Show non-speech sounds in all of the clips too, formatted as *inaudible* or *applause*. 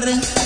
lugar.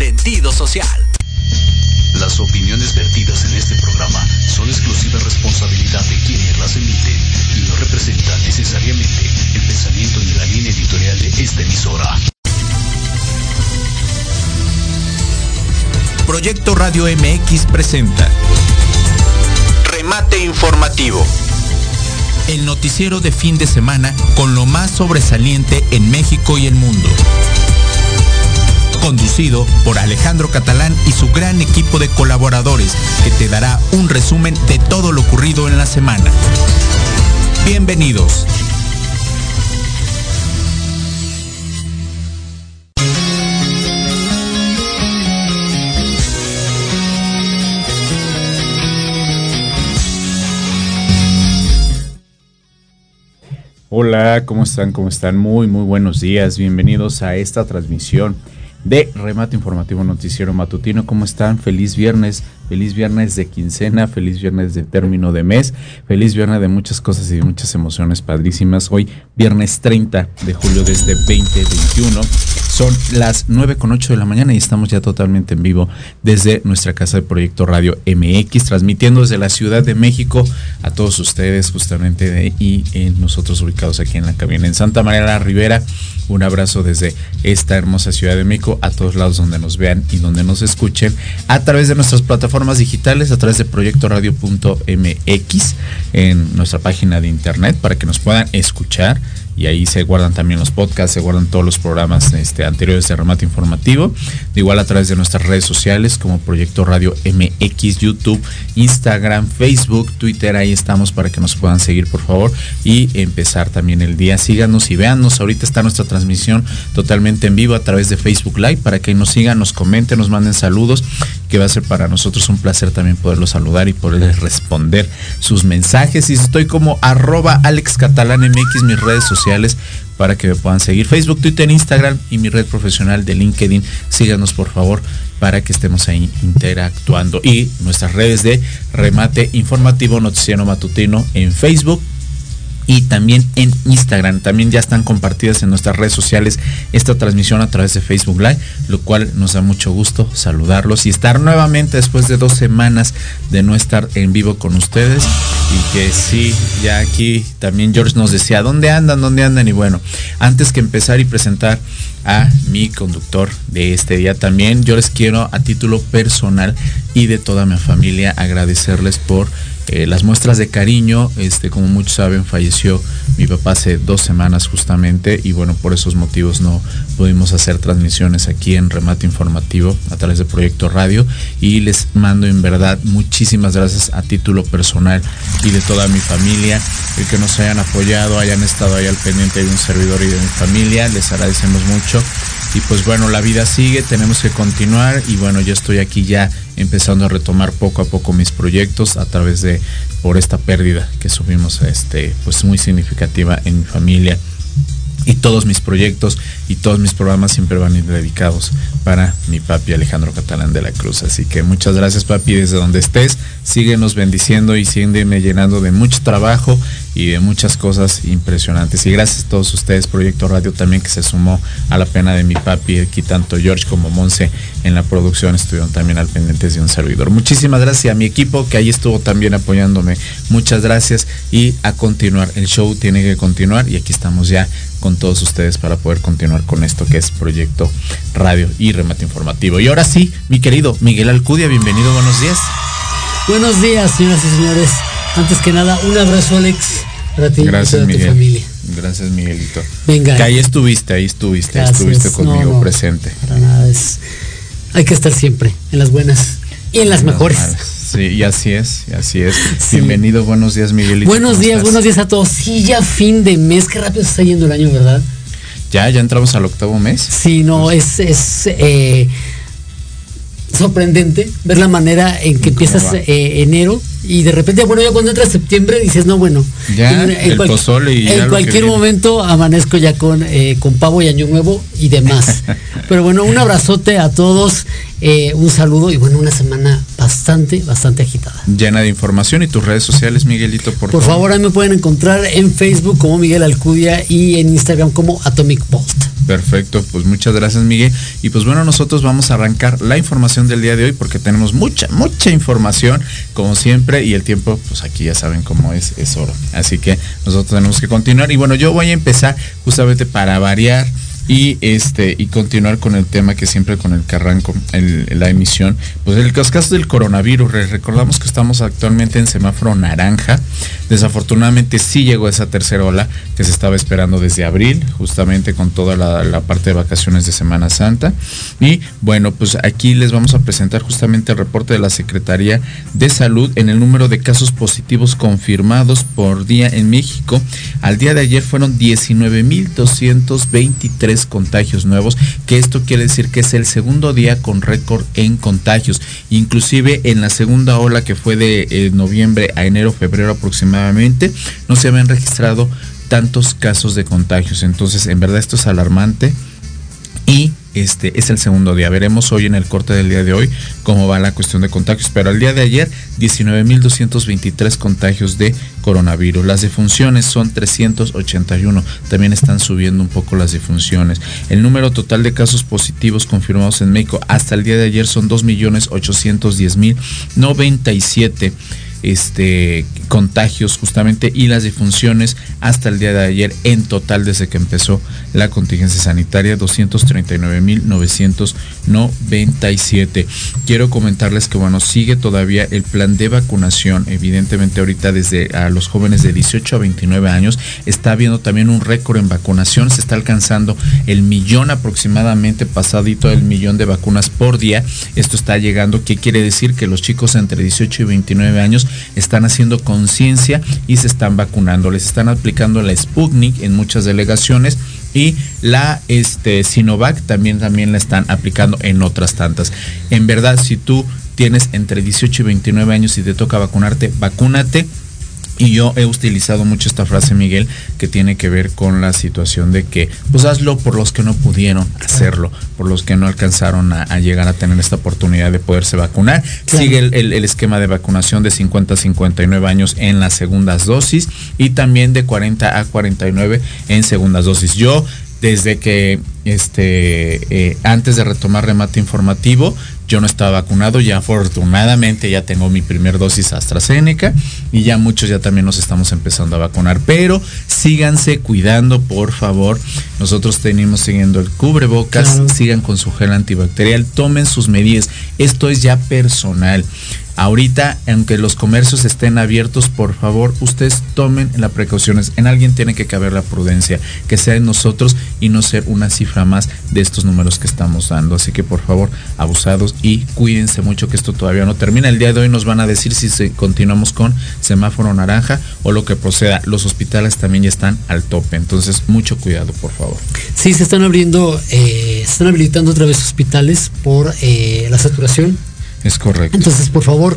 Sentido social. Las opiniones vertidas en este programa son exclusiva responsabilidad de quienes las emiten y no representan necesariamente el pensamiento ni la línea editorial de esta emisora. Proyecto Radio MX presenta Remate informativo. el noticiero de fin de semana con lo más sobresaliente en México y el mundo. Conducido por Alejandro Catalán y su gran equipo de colaboradores que te dará un resumen de todo lo ocurrido en la semana. Bienvenidos. Hola, ¿cómo están? ¿Cómo están? Muy, muy buenos días. Bienvenidos a esta transmisión de Remate Informativo Noticiero Matutino. ¿Cómo están? Feliz viernes, feliz viernes de quincena, feliz viernes de término de mes, feliz viernes de muchas cosas y de muchas emociones padrísimas. Hoy, viernes 30 de julio de este 2021. Son las 9 con 8 de la mañana y estamos ya totalmente en vivo desde nuestra casa de Proyecto Radio MX, transmitiendo desde la Ciudad de México a todos ustedes justamente de, y nosotros ubicados aquí en la cabina en Santa María la Rivera. Un abrazo desde esta hermosa Ciudad de México a todos lados donde nos vean y donde nos escuchen a través de nuestras plataformas digitales, a través de proyectoradio.mx en nuestra página de internet para que nos puedan escuchar y ahí se guardan también los podcasts, se guardan todos los programas este, anteriores de remate informativo. De igual a través de nuestras redes sociales como Proyecto Radio MX, YouTube, Instagram, Facebook, Twitter, ahí estamos para que nos puedan seguir por favor y empezar también el día. Síganos y véannos. Ahorita está nuestra transmisión totalmente en vivo a través de Facebook Live para que nos sigan, nos comenten, nos manden saludos, que va a ser para nosotros un placer también poderlos saludar y poderles responder sus mensajes. Y estoy como arroba Alex Catalán MX, mis redes sociales para que me puedan seguir. Facebook, Twitter, Instagram y mi red profesional de LinkedIn. Síganos por favor para que estemos ahí interactuando. Y nuestras redes de remate informativo noticiero matutino en Facebook, y también en Instagram. También ya están compartidas en nuestras redes sociales esta transmisión a través de Facebook Live, lo cual nos da mucho gusto saludarlos y estar nuevamente después de dos semanas de no estar en vivo con ustedes. Y que sí, ya aquí también George nos decía, ¿dónde andan? ¿Dónde andan? Y bueno, antes que empezar y presentar a mi conductor de este día también, yo les quiero a título personal y de toda mi familia agradecerles por eh, las muestras de cariño, este, como muchos saben, falleció mi papá hace dos semanas justamente y bueno, por esos motivos no pudimos hacer transmisiones aquí en Remate Informativo a través de Proyecto Radio. Y les mando en verdad muchísimas gracias a título personal y de toda mi familia, el que nos hayan apoyado, hayan estado ahí al pendiente de un servidor y de mi familia, les agradecemos mucho y pues bueno, la vida sigue, tenemos que continuar y bueno, yo estoy aquí ya empezando a retomar poco a poco mis proyectos a través de por esta pérdida que subimos este pues muy significativa en mi familia y todos mis proyectos y todos mis programas siempre van a ir dedicados para mi papi Alejandro Catalán de la Cruz. Así que muchas gracias papi desde donde estés. Síguenos bendiciendo y sígueme llenando de mucho trabajo y de muchas cosas impresionantes. Y gracias a todos ustedes, Proyecto Radio también que se sumó a la pena de mi papi, aquí tanto George como Monse en la producción estuvieron también al pendiente de un servidor. Muchísimas gracias a mi equipo que ahí estuvo también apoyándome. Muchas gracias y a continuar. El show tiene que continuar y aquí estamos ya con todos ustedes para poder continuar con esto que es Proyecto Radio y Remate Informativo. Y ahora sí, mi querido Miguel Alcudia, bienvenido, buenos días. Buenos días, señoras y señores. Antes que nada, un abrazo, Alex, para ti Gracias, y para tu familia. Gracias, Miguelito. Venga. Que ahí estuviste, ahí estuviste, Gracias. estuviste conmigo No, no, presente. Para nada, es. Hay que estar siempre, en las buenas y en las mejores. Sí, y así es, y así es. *laughs* Sí. Bienvenido, buenos días, Miguelito. Buenos ¿cómo días, estás? buenos días a todos. Sí, ya fin de mes, qué rápido se está yendo el año, ¿verdad? Ya, ya entramos al octavo mes. Sí, no, es, es eh, sorprendente ver la manera en que ¿Cómo empiezas eh, enero y de repente, bueno, ya cuando entra septiembre dices, no, bueno, Ya, el pozole y ya en cualquier momento amanezco ya con, eh, con pavo y año nuevo y demás. *laughs* Pero bueno, un abrazote a todos, eh, un saludo y bueno, una semana bastante, bastante agitada. Llena de información y tus redes sociales, Miguelito, por, Por favor, ahí me pueden encontrar en Facebook como Miguel Alcudia y en Instagram como Atomic Bolt. Perfecto, pues muchas gracias Miguel. Y pues bueno, nosotros vamos a arrancar la información del día de hoy porque tenemos mucha, mucha información, como siempre, y el tiempo, pues aquí ya saben cómo es, es oro. Así que nosotros tenemos que continuar. Y bueno, yo voy a empezar justamente para variar y este y continuar con el tema que siempre con el que arranco la emisión. Pues el caso del coronavirus recordamos que estamos actualmente en semáforo naranja. Desafortunadamente sí llegó esa tercera ola que se estaba esperando desde abril justamente con toda la, parte de vacaciones de Semana Santa. Y bueno pues aquí les vamos a presentar justamente el reporte de la Secretaría de Salud en el número de casos positivos confirmados por día en México. Al día de ayer fueron 19.223 contagios nuevos, que esto quiere decir que es el segundo día con récord en contagios. Inclusive en la segunda ola que fue de eh, noviembre a enero, febrero aproximadamente, no se habían registrado tantos casos de contagios. Entonces, en verdad esto es alarmante y este es el segundo día. Veremos hoy en el corte del día de hoy cómo va la cuestión de contagios. Pero al día de ayer, 19.223 contagios de coronavirus. Las defunciones son 381. También están subiendo un poco las defunciones. El número total de casos positivos confirmados en México hasta el día de ayer son 2.810.097 este, contagios justamente y las defunciones hasta el día de ayer en total desde que empezó la contingencia sanitaria 239.997. Quiero comentarles que bueno, sigue todavía el plan de vacunación, evidentemente ahorita desde a los jóvenes de 18 a 29 años está habiendo también un récord en vacunación, se está alcanzando el millón aproximadamente pasadito el millón de vacunas por día. Esto está llegando, ¿qué quiere decir? Que los chicos entre 18 y 29 años están haciendo conciencia y se están vacunando. Les están aplicando la Sputnik en muchas delegaciones y la este, Sinovac también, también la están aplicando en otras tantas. En verdad, si tú tienes entre 18 y 29 años y te toca vacunarte, vacúnate y yo he utilizado mucho esta frase, Miguel, que tiene que ver con la situación de que, pues hazlo por los que no pudieron hacerlo, por los que no alcanzaron a, llegar a tener esta oportunidad de poderse vacunar. Sigue el, esquema de vacunación de 50 a 59 años en las segundas dosis y también de 40 a 49 en segundas dosis. Yo desde que este eh, antes de retomar remate informativo yo no estaba vacunado ya afortunadamente ya tengo mi primer dosis AstraZeneca y ya muchos ya también nos estamos empezando a vacunar pero síganse cuidando por favor. Nosotros tenemos siguiendo el cubrebocas sigan con su gel antibacterial tomen sus medidas. Esto es ya personal Ahorita, aunque los comercios estén abiertos, por favor, ustedes tomen las precauciones. En alguien tiene que caber la prudencia, que sea en nosotros y no ser una cifra más de estos números que estamos dando. Así que, por favor, abusados y cuídense mucho que esto todavía no termina. El día de hoy nos van a decir si continuamos con semáforo naranja o lo que proceda. Los hospitales también ya están al tope, entonces mucho cuidado, por favor. Sí, se están abriendo, eh, se están habilitando otra vez hospitales por eh, la saturación es correcto. Entonces, por favor,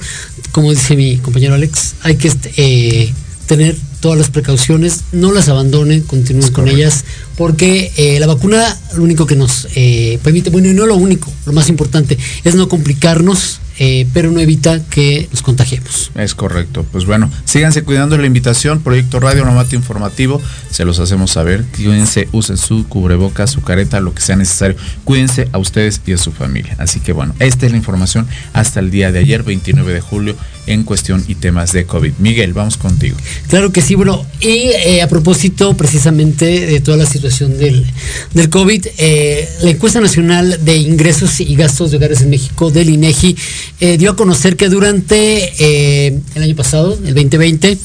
como dice mi compañero Alex, hay que eh, tener todas las precauciones, no las abandonen, continúen con ellas, porque eh, la vacuna lo único que nos eh, permite, bueno, y no lo único, lo más importante, es no complicarnos eh, pero no evita que nos contagiemos. Es correcto. Pues bueno, síganse cuidando la invitación. Proyecto Radio Nomate Informativo, se los hacemos saber. Cuídense, usen su cubreboca, su careta, lo que sea necesario. Cuídense a ustedes y a su familia. Así que bueno, esta es la información hasta el día de ayer, 29 de julio, en cuestión y temas de COVID. Miguel, vamos contigo. Claro que sí, bueno, y eh, a propósito precisamente de toda la situación del, del COVID, eh, la encuesta nacional de ingresos y gastos de hogares en México del INEGI eh, dio a conocer que durante eh, el año pasado, el 2020,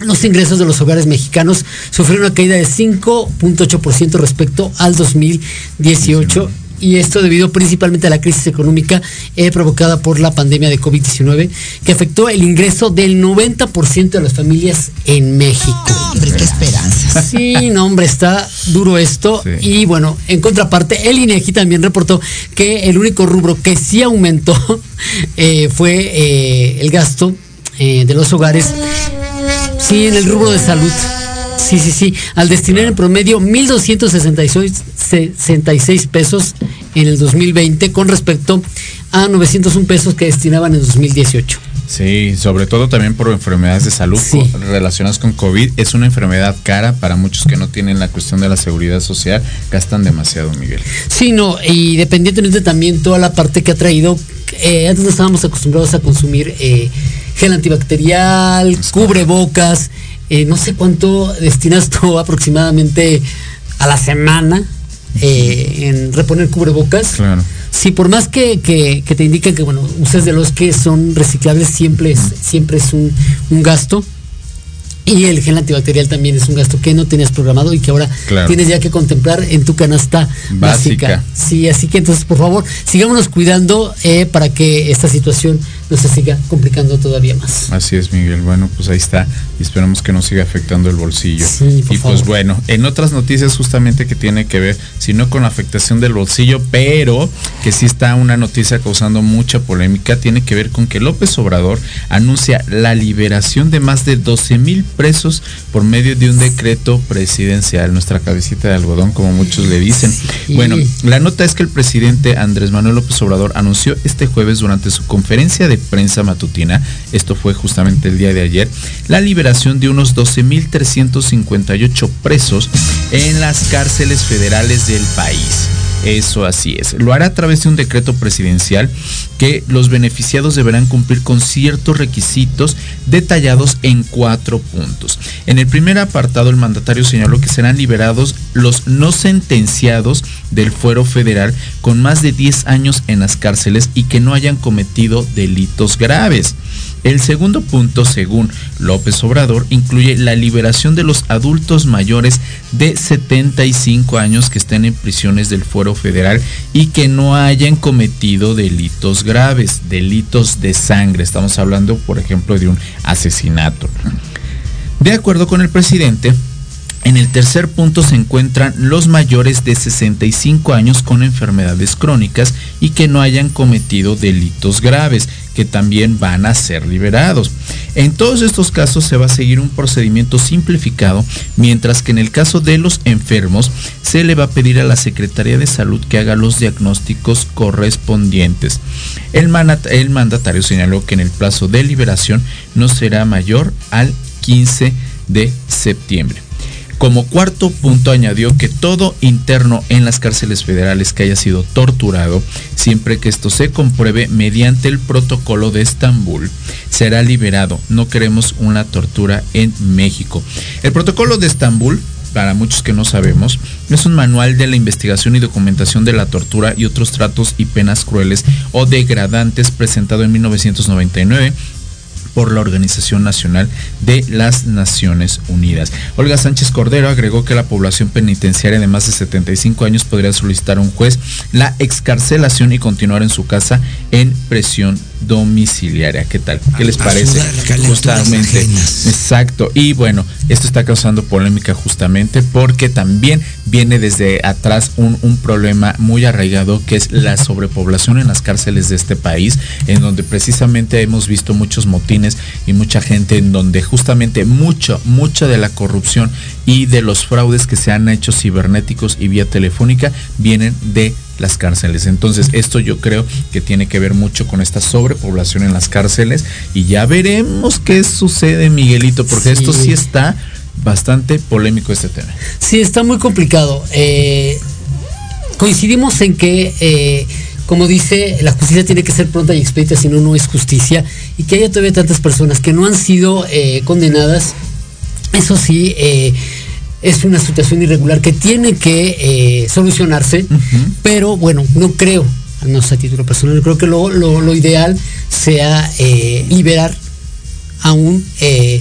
los ingresos de los hogares mexicanos sufrieron una caída de 5.8% respecto al 2018 y esto debido principalmente a la crisis económica eh, provocada por la pandemia de COVID-19 que afectó el ingreso del 90% de las familias en México. hombre, qué esperanza. Sí, no, hombre, está duro esto. Y bueno, en contraparte, el INEGI también reportó que el único rubro que sí aumentó *laughs* eh, fue eh, el gasto de los hogares, sí, en el rubro de salud. Sí, sí, sí. Al destinar en promedio 1.266 pesos en el 2020 con respecto a 901 pesos que destinaban en 2018. Sí, sobre todo también por enfermedades de salud Sí. relacionadas con COVID. Es una enfermedad cara para muchos que no tienen la cuestión de la seguridad social. Gastan demasiado, Miguel. Sí, no, y dependientemente también toda la parte que ha traído, eh, antes no estábamos acostumbrados a consumir eh, gel antibacterial, cubrebocas, eh, no sé cuánto destinas tú *laughs* aproximadamente a la semana eh, en reponer cubrebocas. Claro. Sí, por más que, que- que te indiquen que, bueno, uses de los que son reciclables, siempre es, siempre es un, un gasto. Y el gel antibacterial también es un gasto que no tenías programado y que ahora Claro. tienes ya que contemplar en tu canasta básica. Básica. Sí, así que entonces, por favor, sigámonos cuidando eh, para que esta situación no se siga complicando todavía más. Así es, Miguel. Bueno, pues ahí está. Y esperamos que no siga afectando el bolsillo. Sí, por y pues bueno, en otras noticias justamente que tiene que ver, si no con la afectación del bolsillo, pero que sí está una noticia causando mucha polémica, tiene que ver con que López Obrador anuncia la liberación de más de 12 mil presos por medio de un decreto presidencial. Nuestra cabecita de algodón, como muchos le dicen. Sí. Bueno, la nota es que el presidente Andrés Manuel López Obrador anunció este jueves durante su conferencia de prensa matutina, esto fue justamente el día de ayer, la liberación de unos 12.358 presos en las cárceles federales del país. Eso así es. Lo hará a través de un decreto presidencial que los beneficiados deberán cumplir con ciertos requisitos detallados en cuatro puntos. En el primer apartado, el mandatario señaló que serán liberados los no sentenciados del fuero federal con más de 10 años en las cárceles y que no hayan cometido delitos graves. El segundo punto, según López Obrador, incluye la liberación de los adultos mayores de 75 años que estén en prisiones del fuero federal y que no hayan cometido delitos graves, delitos de sangre. Estamos hablando, por ejemplo, de un asesinato. De acuerdo con el presidente, en el tercer punto se encuentran los mayores de 65 años con enfermedades crónicas y que no hayan cometido delitos graves, que también van a ser liberados. En todos estos casos se va a seguir un procedimiento simplificado, mientras que en el caso de los enfermos se le va a pedir a la Secretaría de Salud que haga los diagnósticos correspondientes. El, mandatario señaló que en el plazo de liberación no será mayor al 15 de septiembre. Como cuarto punto añadió que todo interno en las cárceles federales que haya sido torturado, siempre que esto se compruebe mediante el protocolo de Estambul, será liberado. No queremos una tortura en México. El protocolo de Estambul para muchos que no sabemos, es un manual de la investigación y documentación de la tortura y otros tratos y penas crueles o degradantes presentado en 1999 por la Organización Nacional de las Naciones Unidas. Olga Sánchez Cordero agregó que la población penitenciaria de más de 75 años podría solicitar a un juez la excarcelación y continuar en su casa en presión domiciliaria. ¿Qué tal? ¿Qué les A parece? Justamente. Exacto. Y bueno, esto está causando polémica justamente porque también viene desde atrás un, un problema muy arraigado que es la sobrepoblación en las cárceles de este país, en donde precisamente hemos visto muchos motines y mucha gente en donde justamente mucho, mucha de la corrupción y de los fraudes que se han hecho cibernéticos y vía telefónica vienen de las cárceles. Entonces, esto yo creo que tiene que ver mucho con esta sobrepoblación en las cárceles y ya veremos qué sucede, Miguelito, porque Sí. esto sí está bastante polémico este tema. Sí, está muy complicado. Eh, coincidimos en que, eh, como dice, la justicia tiene que ser pronta y expedita, si no, no es justicia. Y que haya todavía tantas personas que no han sido eh, condenadas, eso sí, eh, es una situación irregular que tiene que eh, solucionarse. Pero bueno, no creo, no sé a título personal, creo que lo, lo- lo ideal sea eh, liberar aún eh,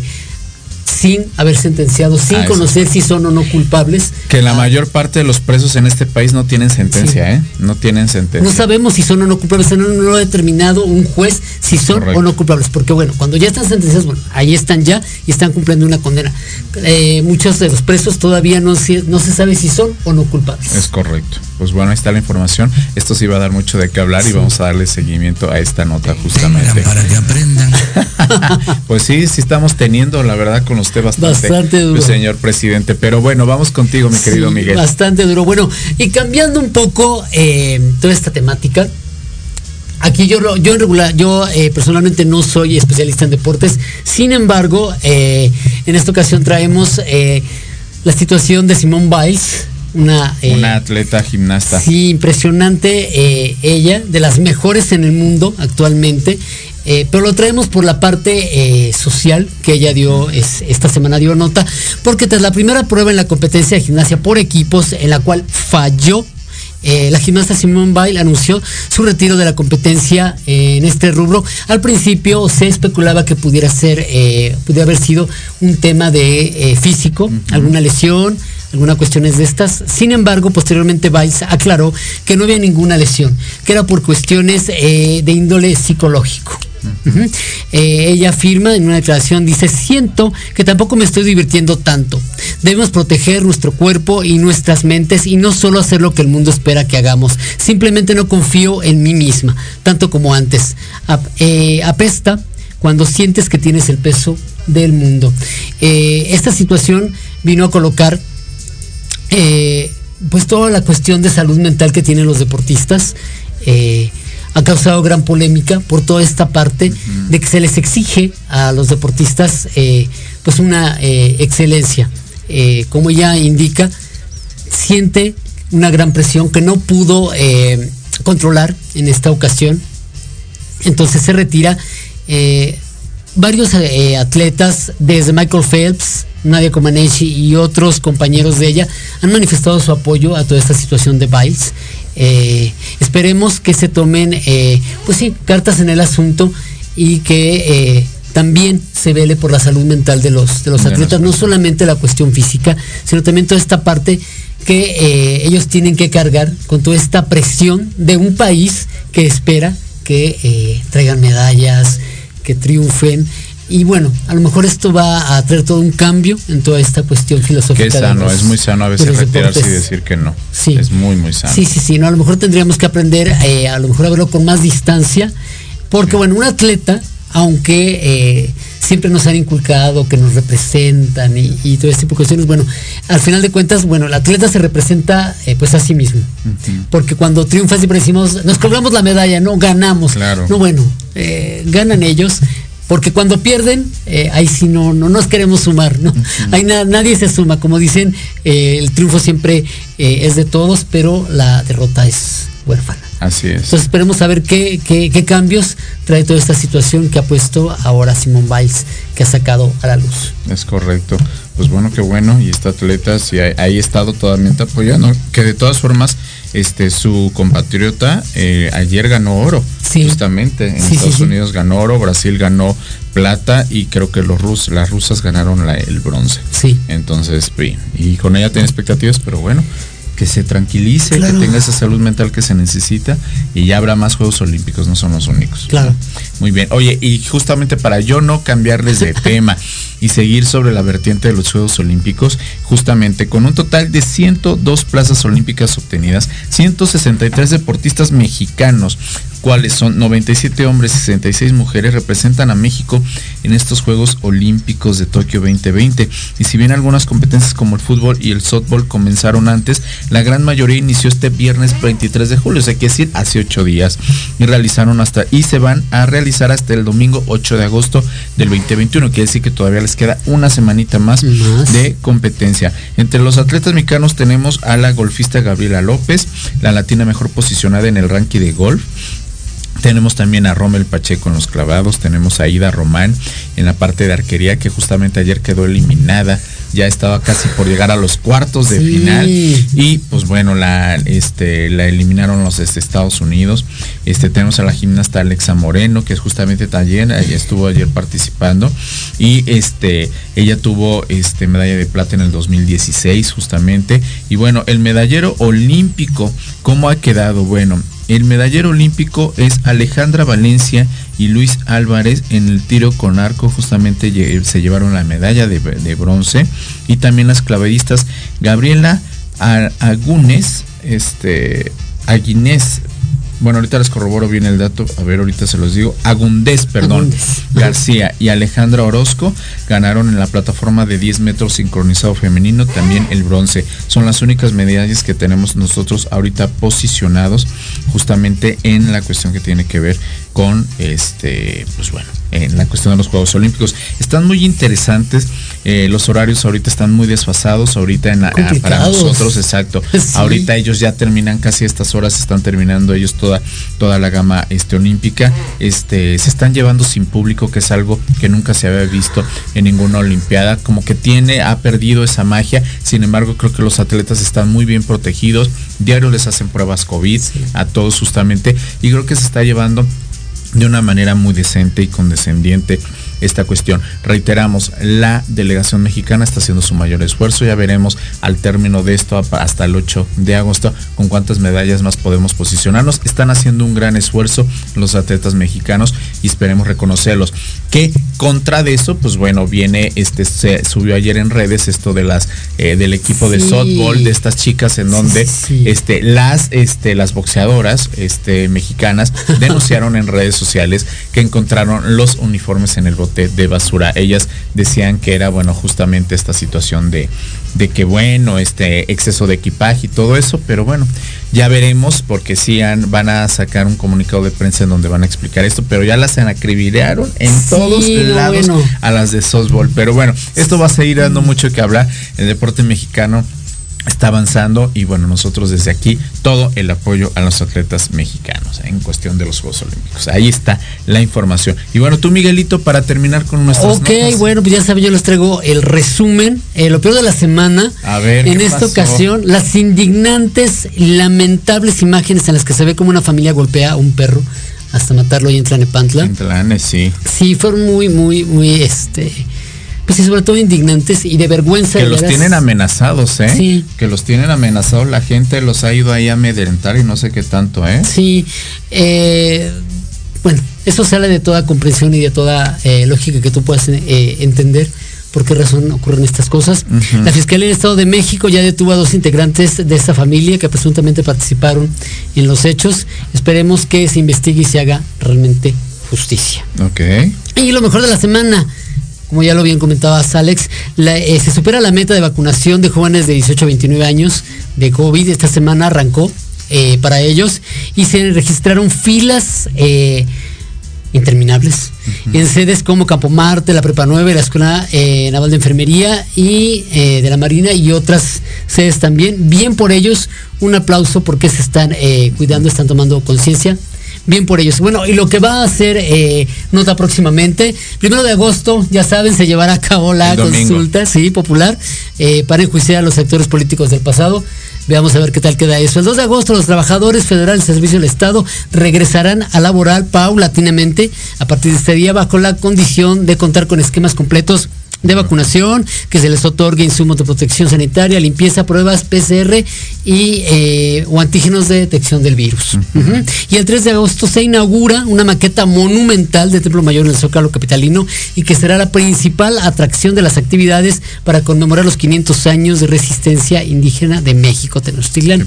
sin haber sentenciado, sin Ah, conocer si son o no culpables. Que la Ah, mayor parte de los presos en este país no tienen sentencia, ¿eh? No tienen sentencia. No sabemos si son o no culpables, no, no lo ha determinado un juez si son Correcto. o no culpables, porque bueno, cuando ya están sentenciados, bueno, ahí están ya y están cumpliendo una condena. Eh, muchos de los presos todavía no se, no se sabe si son o no culpables. Es correcto. Pues bueno, ahí está la información. Esto sí va a dar mucho de qué hablar y vamos a darle seguimiento a esta nota justamente. Tengan para que aprendan. *laughs* Pues sí, sí estamos teniendo, la verdad, con usted bastante, Bastante duro. señor presidente. Pero bueno, vamos contigo, mi querido Sí, Miguel. Bastante duro. Bueno, y cambiando un poco eh, toda esta temática, aquí yo, yo en regular, yo eh, personalmente no soy especialista en deportes, sin embargo, eh, en esta ocasión traemos la situación de Simone Biles, una, eh, Una atleta gimnasta. Sí, impresionante eh, ella, de las mejores en el mundo actualmente. Eh, pero lo traemos por la parte eh, social que ella dio es- esta semana dio nota, porque tras la primera prueba en la competencia de gimnasia por equipos, en la cual falló, eh, la gimnasta Simone Biles anunció su retiro de la competencia en este rubro. Al principio se especulaba que pudiera ser, pudiera haber sido un tema de físico, alguna lesión, algunas cuestiones de estas. Sin embargo, posteriormente Biles aclaró que no había ninguna lesión, que era por cuestiones eh, de índole psicológico. Eh, ella afirma en una declaración, dice, siento que tampoco me estoy divirtiendo tanto. Debemos proteger nuestro cuerpo y nuestras mentes y no solo hacer lo que el mundo espera que hagamos. Simplemente no confío en mí misma, tanto como antes. Eh, apesta cuando sientes que tienes el peso del mundo. Eh, esta situación vino a colocar pues toda la cuestión de salud mental que tienen los deportistas ha causado gran polémica por toda esta parte de que se les exige a los deportistas eh, pues una eh, excelencia. Eh, como ella indica, siente una gran presión que no pudo controlar en esta ocasión. Entonces se retira. varios atletas, desde Michael Phelps, Nadia Comaneci y otros compañeros de ella, han manifestado su apoyo a toda esta situación de Biles. Eh, esperemos que se tomen, eh, pues sí, cartas en el asunto y que eh, también se vele por la salud mental de los, de los atletas, no solamente la cuestión física, sino también toda esta parte que ellos tienen que cargar con toda esta presión de un país que espera que traigan medallas, que triunfen. Y bueno, a lo mejor esto va a traer todo un cambio en toda esta cuestión filosófica. Que es sano, los- es muy sano a veces retirarse y decir que no. Sí. Es muy, muy sano. Sí, sí, sí, no, a lo mejor tendríamos que aprender eh, a lo mejor a verlo con más distancia, porque bueno, un atleta, aunque eh, siempre nos han inculcado que nos representan y, y todo este tipo de cuestiones, bueno, al final de cuentas, bueno, el atleta se representa eh, pues a sí mismo, porque cuando triunfa siempre decimos, nos colgamos la medalla, no ganamos, Claro. no bueno, eh, ganan ellos. Porque cuando pierden, eh, ahí sí no, no nos queremos sumar, ¿no? Ahí na- nadie se suma. Como dicen, eh, el triunfo siempre eh, es de todos, pero la derrota es huérfana. Así es. Entonces esperemos saber qué, qué, qué cambios trae toda esta situación que ha puesto ahora Simón Biles, que ha sacado a la luz. Es correcto. Pues bueno, qué bueno. Y esta atleta ha- ahí ha estado totalmente apoyando. Que de todas formas, este su compatriota eh, ayer ganó oro. Sí. Justamente. En Sí, Estados sí. Unidos ganó oro, Brasil ganó plata y creo que los rus, las rusas ganaron la- el bronce. Sí. Entonces, y con ella tiene expectativas, pero bueno, que se tranquilice, Claro. que tenga esa salud mental que se necesita y ya habrá más Juegos Olímpicos, no son los únicos. Claro. Muy bien. Oye, y justamente para yo no cambiarles de *laughs* tema y seguir sobre la vertiente de los Juegos Olímpicos, justamente con un total de 102 plazas olímpicas obtenidas, 163 deportistas mexicanos, cuales son 97 hombres y 66 mujeres, representan a México en estos Juegos Olímpicos de Tokio 2020. Y si bien algunas competencias como el fútbol y el softball comenzaron antes, la gran mayoría inició este viernes 23 de julio, o sea, que decir, hace 8 días. Y realizaron hasta, y se van a realizar hasta el domingo 8 de agosto del 2021. Quiere decir que todavía les queda una semanita más, Más. de competencia. Entre los atletas mexicanos tenemos a la golfista Gabriela López, la latina mejor posicionada en el ranking de golf. Tenemos también a Rommel Pacheco en los clavados, tenemos a Ida Román en la parte de arquería que justamente ayer quedó eliminada, ya estaba casi por llegar a los cuartos de Sí. final y pues bueno, la este la eliminaron los este, Estados Unidos. Este tenemos a la gimnasta Alexa Moreno que es justamente ella estuvo ayer participando y este ella tuvo este medalla de plata en el 2016 justamente y bueno, el medallero olímpico ¿cómo ha quedado? Bueno, el medallero olímpico es Alejandra Valencia y Luis Álvarez en el tiro con arco. Justamente se llevaron la medalla de, bronce. Y también las clavadistas Gabriela Agunes, este, Aguinés, bueno, ahorita les corroboro bien el dato, a ver, ahorita se los digo. Agundés, perdón, Agúndez. *laughs* García y Alejandra Orozco ganaron en la plataforma de 10 metros sincronizado femenino también el bronce. Son las únicas medallas que tenemos nosotros ahorita posicionados justamente en la cuestión que tiene que ver con este, pues bueno, en la cuestión de los Juegos Olímpicos. Están muy interesantes, eh, los horarios ahorita están muy desfasados, ahorita en la- para nosotros, exacto. *laughs* Sí. Ahorita ellos ya terminan casi estas horas, están terminando ellos toda, toda la gama este, olímpica. Este, se están llevando sin público, que es algo que nunca se había visto en ninguna olimpiada. Como que tiene, ha perdido esa magia. Sin embargo, creo que los atletas están muy bien protegidos. Diario les hacen pruebas COVID a todos justamente. Y creo que se está llevando de una manera muy decente y condescendiente esta cuestión. Reiteramos, la delegación mexicana está haciendo su mayor esfuerzo. Ya veremos al término de esto hasta el 8 de agosto con cuántas medallas más podemos posicionarnos. Están haciendo un gran esfuerzo los atletas mexicanos y esperemos reconocerlos. Que contra de eso, pues bueno, viene este se subió ayer en redes esto de las eh, del equipo de softball de estas chicas en donde Sí. este las este las boxeadoras este mexicanas *laughs* denunciaron en redes sociales que encontraron los uniformes en el bote de basura. Ellas decían que era bueno justamente esta situación de de que bueno, este exceso de equipaje y todo eso, pero bueno, ya veremos porque sí han- van a sacar un comunicado de prensa en donde van a explicar esto, pero ya las acribillaron en Sí, todos lados bueno. a las de softball. Pero bueno, esto va a seguir dando mucho que hablar. El deporte mexicano está avanzando y bueno, nosotros desde aquí todo el apoyo a los atletas mexicanos en cuestión de los Juegos Olímpicos. Ahí está la información. Y bueno, tú Miguelito, para terminar con nuestras Ok, notas. bueno, pues ya saben, yo les traigo el resumen, eh, lo peor de la semana. A ver, En ¿qué esta pasó? ocasión, las indignantes, lamentables imágenes en las que se ve como una familia golpea a un perro hasta matarlo y entra en Epantla. En Tlanes, sí. Sí, fueron muy, muy, muy, este, pues sí, sobre todo indignantes y de vergüenza. Que de los veras. tienen amenazados, ¿eh? Sí. Que los tienen amenazados. La gente los ha ido ahí a amedrentar y no sé qué tanto, ¿eh? Sí, eh, bueno, eso sale de toda comprensión y de toda eh, lógica que tú puedas eh, entender por qué razón ocurren estas cosas. La Fiscalía del Estado de México ya detuvo a dos integrantes de esta familia que presuntamente participaron en los hechos. Esperemos que se investigue y se haga realmente justicia. Ok. Y lo mejor de la semana, como ya lo bien comentabas Alex, la- eh, se supera la meta de vacunación de jóvenes de 18 a 29 años de COVID. Esta semana arrancó eh, para ellos y se registraron filas eh, interminables en sedes como Campo Marte, la Prepa 9, la Escuela Naval de Enfermería y de la Marina y otras sedes también. Bien por ellos, un aplauso porque se están cuidando, están tomando conciencia bien por ellos. Bueno, y lo que va a hacer eh, nota próximamente, primero de agosto, ya saben, se llevará a cabo la consulta, sí, popular, eh, para enjuiciar a los actores políticos del pasado. Veamos a ver qué tal queda eso. El 2 de agosto los trabajadores federales de servicio del Estado regresarán a laborar paulatinamente a partir de este día bajo la condición de contar con esquemas completos de vacunación, que se les otorgue insumos de protección sanitaria, limpieza, pruebas PCR y eh, o antígenos de detección del virus. Y el 3 de agosto se inaugura una maqueta monumental de Templo Mayor en el Zócalo Capitalino y que será la principal atracción de las actividades para conmemorar los 500 años de resistencia indígena de México,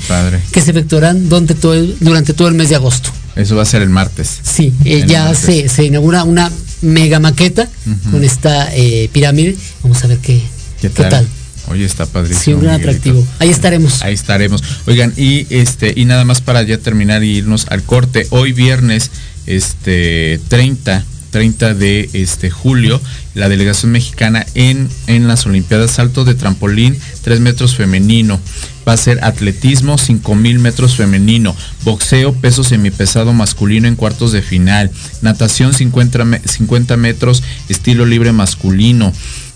padre. que se efectuarán durante todo el, durante todo el mes de agosto. Eso va a ser el martes. Sí, eh, ya martes. se, se inaugura una mega maqueta con esta eh, pirámide. Vamos a ver qué, ¿Qué qué tal? tal. Oye, está padrísimo. Sí, un gran Miguelito. atractivo. Ahí estaremos. Ahí estaremos. Oigan, y este, y nada más para ya terminar y irnos al corte. Hoy viernes, este, 30, 30 de este julio, la delegación mexicana en, en las Olimpiadas Salto de trampolín, 3 metros femenino. Va a ser atletismo, 5000 metros femenino, boxeo, peso semipesado masculino en cuartos de final, natación 50, me- 50 metros, estilo libre masculino.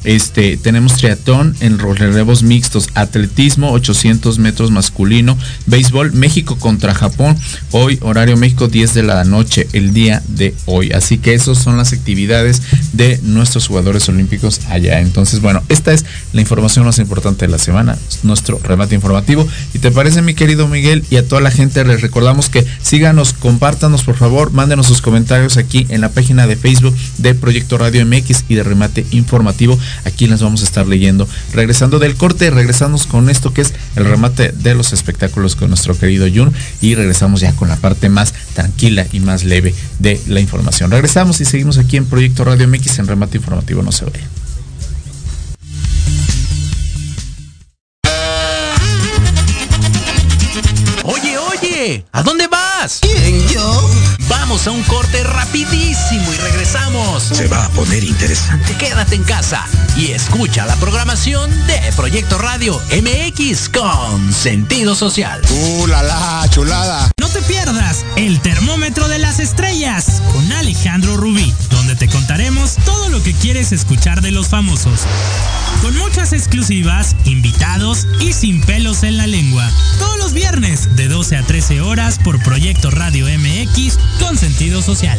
Este, tenemos triatlón en los relevos mixtos, atletismo 800 metros masculino, béisbol México contra Japón, hoy horario México 10 de la noche, el día de hoy. Así que esas son las actividades de nuestros jugadores olímpicos allá. Entonces, bueno, esta es la información más importante de la semana, nuestro remate informativo. ¿Y te parece, mi querido Miguel? Y a toda la gente les recordamos que síganos, compártanos, por favor, mándenos sus comentarios aquí en la página de Facebook de Proyecto Radio MX y de Remate Informativo. Aquí las vamos a estar leyendo. Regresando del corte, regresamos con esto que es el remate de los espectáculos con nuestro querido Jun y regresamos ya con la parte más tranquila y más leve de la información. Regresamos y seguimos aquí en Proyecto Radio MX en remate informativo, no se vayan. Oye, oye, ¿a dónde vas? Vamos a un corte rapidísimo y regresamos. Se va a poner interesante. Quédate en casa y escucha la programación de Proyecto Radio MX con sentido social. ¡Uh, la, la chulada! No te pierdas el termómetro de las estrellas con Alejandro Rubí, donde te contaremos todo lo que quieres escuchar de los famosos. Con muchas exclusivas, invitados y sin pelos en la lengua. Todos los viernes de 12 a 13 horas por Proyecto Radio MX con sentido social.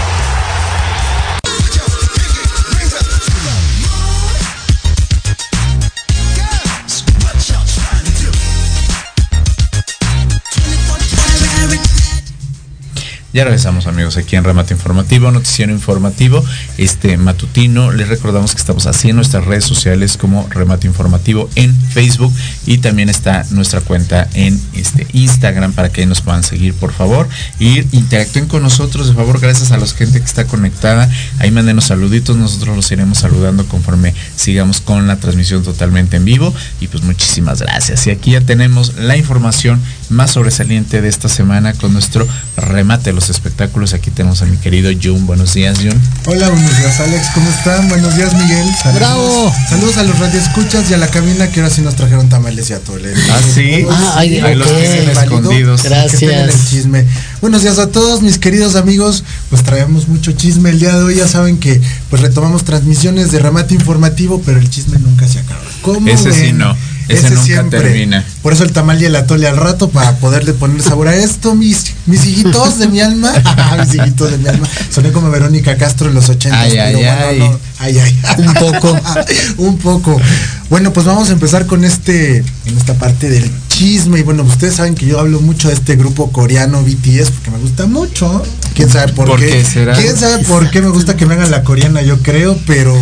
Ya regresamos amigos aquí en Remate Informativo, Noticiero Informativo, este matutino. Les recordamos que estamos así en nuestras redes sociales como Remate Informativo en Facebook y también está nuestra cuenta en este Instagram para que nos puedan seguir por favor. Y interactúen con nosotros de favor, gracias a la gente que está conectada. Ahí mándenos saluditos, nosotros los iremos saludando conforme sigamos con la transmisión totalmente en vivo. Y pues muchísimas gracias. Y aquí ya tenemos la información más sobresaliente de esta semana con nuestro remate de los espectáculos. Aquí tenemos a mi querido Jun. Buenos días, Jun. Hola, buenos días, Alex. ¿Cómo están? Buenos días, Miguel. Saludos. ¡Bravo! Saludos a los radioescuchas y a la cabina que ahora sí nos trajeron tamales y atole. Ah, sí. Ah, ay, Ahí los ok. tienen escondidos. Gracias. Que tengan el chisme. Buenos días a todos, mis queridos amigos. Pues traemos mucho chisme el día de hoy. Ya saben que pues retomamos transmisiones de remate informativo, pero el chisme nunca se acaba. ¿Cómo Ese sí no. Ese nunca termina. Por eso el tamal y el atole al rato para poderle poner sabor a esto, mis, mis hijitos de mi alma. *laughs* mis hijitos de mi alma. Soné como Verónica Castro en los 80. Ay, ay, ay. ay, ay. Un poco. *laughs* Un poco. Bueno, pues vamos a empezar con este, en esta parte del chisme. Y bueno, ustedes saben que yo hablo mucho de este grupo coreano BTS porque me gusta mucho. ¿Quién sabe por, ¿Por qué? qué será? ¿Quién sabe por qué me gusta que me hagan la coreana? Yo creo, pero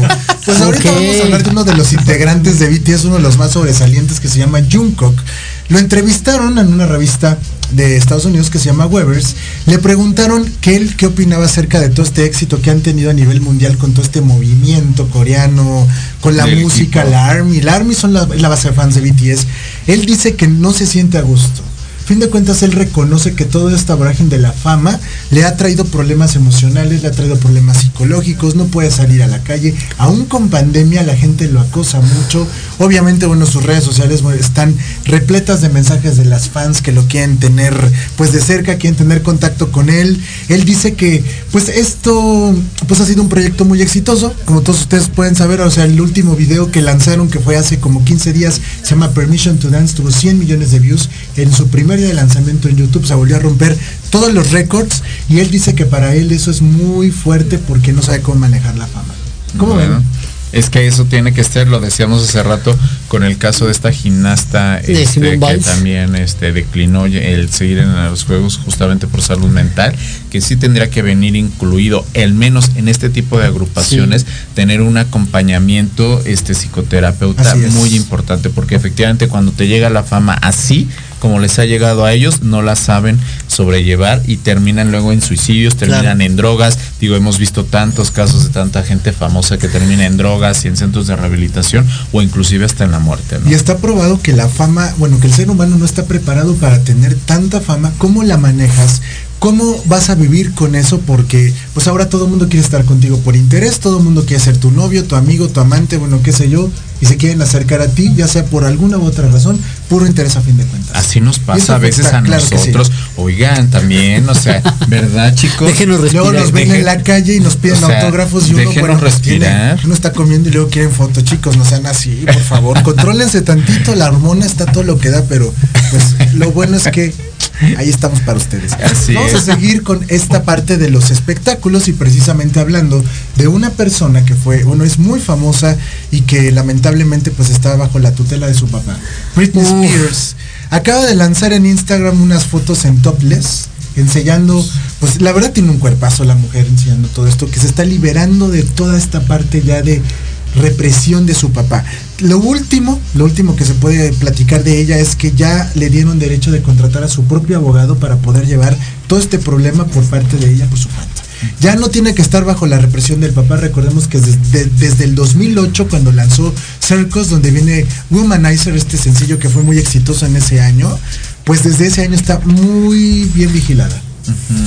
pues ¿Por ahorita vamos a hablar de uno de los integrantes de BTS, uno de los más sobresalientes que se llama Jungkook. Lo entrevistaron en una revista de Estados Unidos que se llama Webers. Le preguntaron que él qué opinaba acerca de todo este éxito que han tenido a nivel mundial con todo este movimiento coreano, con la música, equipo. la ARMY. La ARMY son la, la base de fans de BTS. Él dice que no se siente a gusto. Fin de cuentas él reconoce que toda esta vorágine de la fama le ha traído problemas emocionales, le ha traído problemas psicológicos, no puede salir a la calle, aún con pandemia la gente lo acosa mucho. Obviamente, bueno, sus redes sociales están repletas de mensajes de las fans que lo quieren tener pues de cerca, quieren tener contacto con él. Él dice que pues esto pues ha sido un proyecto muy exitoso, como todos ustedes pueden saber, o sea, el último video que lanzaron que fue hace como 15 días se llama Permission to Dance, tuvo 100 millones de views en su primer día de lanzamiento en YouTube, se volvió a romper todos los récords y él dice que para él eso es muy fuerte porque no sabe cómo manejar la fama. ¿Cómo Bueno, ven? Es que eso tiene que ser, lo decíamos hace rato, con el caso de esta gimnasta De este, que también este, declinó el seguir en los juegos justamente por salud mental, que sí tendría que venir incluido, al menos en este tipo de agrupaciones, tener un acompañamiento este psicoterapeuta muy importante, porque efectivamente cuando te llega la fama así, como les ha llegado a ellos, no la saben sobrellevar y terminan luego en suicidios, terminan Claro. en drogas. Digo, hemos visto tantos casos de tanta gente famosa que termina en drogas y en centros de rehabilitación o inclusive hasta en la muerte. ¿no? Y está probado que la fama, bueno, que el ser humano no está preparado para tener tanta fama. ¿Cómo la manejas? ¿Cómo vas a vivir con eso? Porque pues ahora todo el mundo quiere estar contigo por interés, todo el mundo quiere ser tu novio, tu amigo, tu amante, bueno, qué sé yo, y se quieren acercar a ti, ya sea por alguna u otra razón, puro interés a fin de cuentas. Así nos pasa a veces afecta, a claro que sí. nosotros. Oigan, también, o sea, ¿verdad, chicos? Déjenos Luego respirar. nos ven deje- en la calle y nos piden o sea, autógrafos y uno, déjenos bueno, pues, tiene- respirar. uno está comiendo y luego quieren foto, chicos, no sean así, por favor, *laughs* contrólense tantito, la hormona está todo lo que da, pero pues lo bueno es que ahí estamos para ustedes. Así Vamos es. a seguir con esta parte de los espectáculos y precisamente hablando de una persona que fue, bueno, es muy famosa y que lamentablemente pues estaba bajo la tutela de su papá. Britney Uf. Spears acaba de lanzar en Instagram unas fotos en topless enseñando, pues la verdad tiene un cuerpazo la mujer enseñando todo esto, que se está liberando de toda esta parte ya de represión de su papá. Lo último, lo último que se puede platicar de ella es que ya le dieron derecho de contratar a su propio abogado para poder llevar todo este problema por parte de ella por su cuenta. Ya no tiene que estar bajo la represión del papá. Recordemos que desde, el 2008, cuando lanzó Circus, donde viene Womanizer, este sencillo que fue muy exitoso en ese año, pues desde ese año está muy bien vigilada.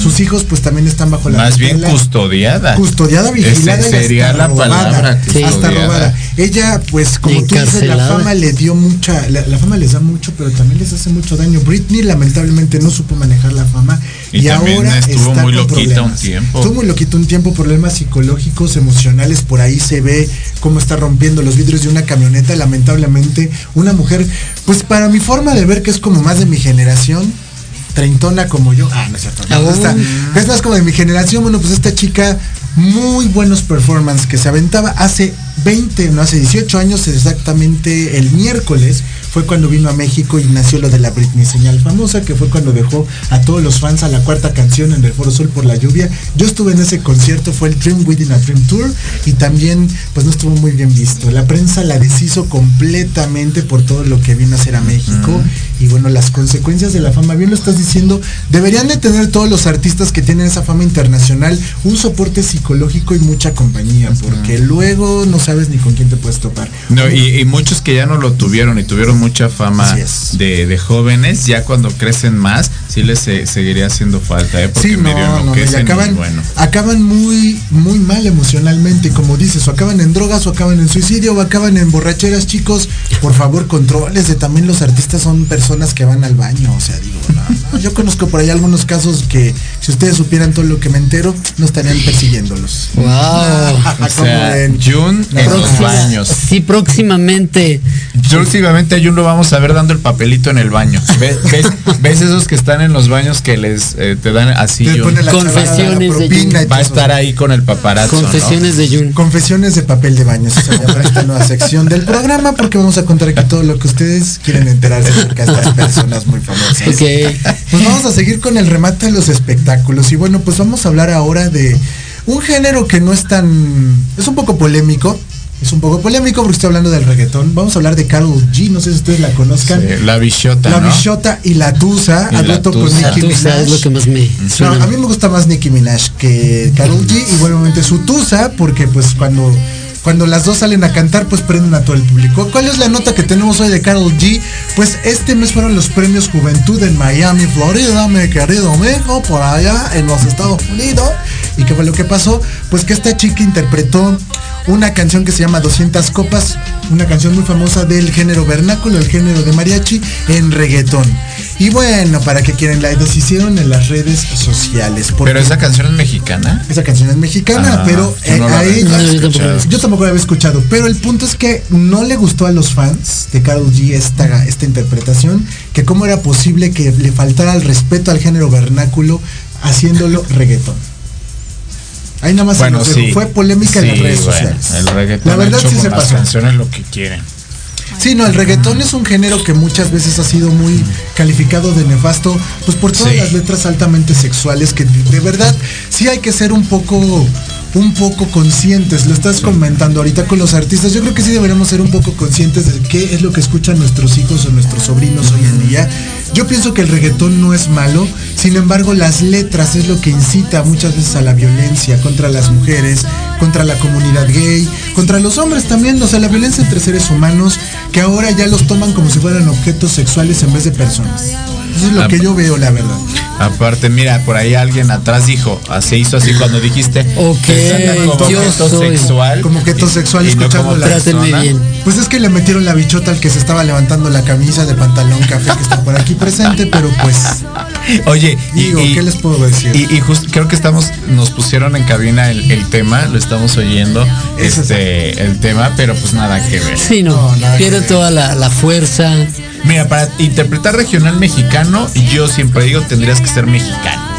Sus hijos pues también están bajo la Más bien custodiada. Custodiada, vigilada Ese y sería hasta la robada. palabra. Sí. Hasta robada. Ella, pues, como tú dices, la fama le dio mucha, la, la fama les da mucho, pero también les hace mucho daño. Britney lamentablemente no supo manejar la fama y, Y también ahora estuvo está muy con loquita un problemas. tiempo. Estuvo muy loquita un tiempo, problemas psicológicos, emocionales, por ahí se ve cómo está rompiendo los vidrios de una camioneta, lamentablemente, una mujer, pues para mi forma de ver que es como más de mi generación, treintona como yo. Ah, no es cierto. no, Ah, esta- es más como de mi generación. Bueno, pues esta chica, muy buenos performance que se aventaba hace 20, no hace 18 años, exactamente el miércoles, fue cuando vino a México y nació lo de la Britney señal famosa, que fue cuando dejó a todos los fans a la cuarta canción en el Foro Sol por la lluvia. Yo estuve en ese concierto, fue el Dream Within a Dream Tour y también pues no estuvo muy bien visto. La prensa la deshizo completamente por todo lo que vino a hacer a México y bueno, las consecuencias de la fama, bien lo estás diciendo, deberían de tener todos los artistas que tienen esa fama internacional un soporte psicológico y mucha compañía, porque luego no sabes ni con quién te puedes topar. No, y, y muchos que ya no lo tuvieron y tuvieron mucha fama de, de jóvenes, ya cuando crecen más, sí les se- seguiría haciendo falta, ¿eh? porque Sí, no, medio no, y acaban, bueno. acaban muy, muy mal emocionalmente, como dices, o acaban en drogas, o acaban en suicidio, o acaban en borracheras, chicos. Por favor, controles de también los artistas son personas que van al baño, o sea, digo, no, no, yo conozco por ahí algunos casos que si ustedes supieran todo lo que me entero, no estarían persiguiéndolos. Wow. *laughs* O sea, en- Jun La en los baños. Sí, próximamente. Próximamente a Jun lo vamos a ver dando el papelito en el baño. ¿Ves, ves, ves esos que están en los baños que les eh, te dan así Te Jun? pone la Confesiones chavada, de y Va a estar ahí con el paparazzo. ¿no? Confesiones de Jun. Confesiones de papel de baño, esa se llama esta nueva sección del programa porque vamos a contar aquí todo lo que ustedes quieren enterarse acerca estas personas muy famosas. Ok. Pues vamos a seguir con el remate de los espectáculos y bueno, pues vamos a hablar ahora de un género que no es tan... es un poco polémico. Es un poco polémico porque estoy hablando del reggaetón. Vamos a hablar de Carol G, no sé si ustedes la conozcan. Sí, la bichota, la ¿no? Bichota y la Tusa, Y a la dueto con. Nicki Minaj. sabes lo que más me No, suena. a mí me gusta más Nicki Minaj que Karol G y bueno, obviamente su Tusa, porque pues cuando, cuando las dos salen a cantar, pues prenden a todo el público. ¿Cuál es la nota que tenemos hoy de Karol G? Pues este mes fueron los premios Juventud en Miami, Florida, mi querido amigo, por allá en los Estados Unidos. ¿Y qué fue lo que pasó? Pues que esta chica interpretó una canción que se llama 200 copas, una canción muy famosa del género vernáculo, el género de mariachi, en reggaetón. Y bueno, para que quieren la deshicieron en las redes sociales. Pero esa canción es mexicana. esa canción es mexicana, Ah, pero yo eh, no a No, yo tampoco la había escuchado. Pero el punto es que no le gustó a los fans de Karol G esta, esta interpretación, que cómo era posible que le faltara el respeto al género vernáculo haciéndolo *laughs* reggaetón. Ahí nada más se Bueno, dejo. sí. fue polémica en las redes bueno, sociales. El reggaetón La verdad hecho sí con se las pasó. canciones lo que quieren. Sí, no, el reggaetón es un género que muchas veces ha sido muy calificado de nefasto, pues por todas Sí. las letras altamente sexuales que de verdad sí hay que ser un poco un poco conscientes, lo estás comentando ahorita con los artistas, yo creo que sí deberíamos ser un poco conscientes de qué es lo que escuchan nuestros hijos o nuestros sobrinos hoy en día, Yo pienso que el reggaetón no es malo, sin embargo las letras es lo que incita muchas veces a la violencia contra las mujeres, contra la comunidad gay, contra los hombres también, o sea, la violencia entre seres humanos que ahora ya los toman como si fueran objetos sexuales en vez de personas. Eso es lo Ah, que yo veo, la verdad. Aparte, mira, por ahí alguien atrás dijo, ah, se hizo así cuando dijiste, Ok, como yo soy- sexual. Como objeto y- sexual, no escuchando la- bien. Pues es que le metieron la bichota al que se estaba levantando la camisa de pantalón café que está por aquí presente, pero pues Oye, y, digo, y- ¿qué les puedo decir? Y, y justo creo que estamos, nos pusieron en cabina el, el tema, lo estamos oyendo, este, el tema, pero pues nada que ver. Sí, no, No, nada pierde toda la, la fuerza. Mira, para interpretar regional mexicano, yo siempre digo tendrías que ser mexicano.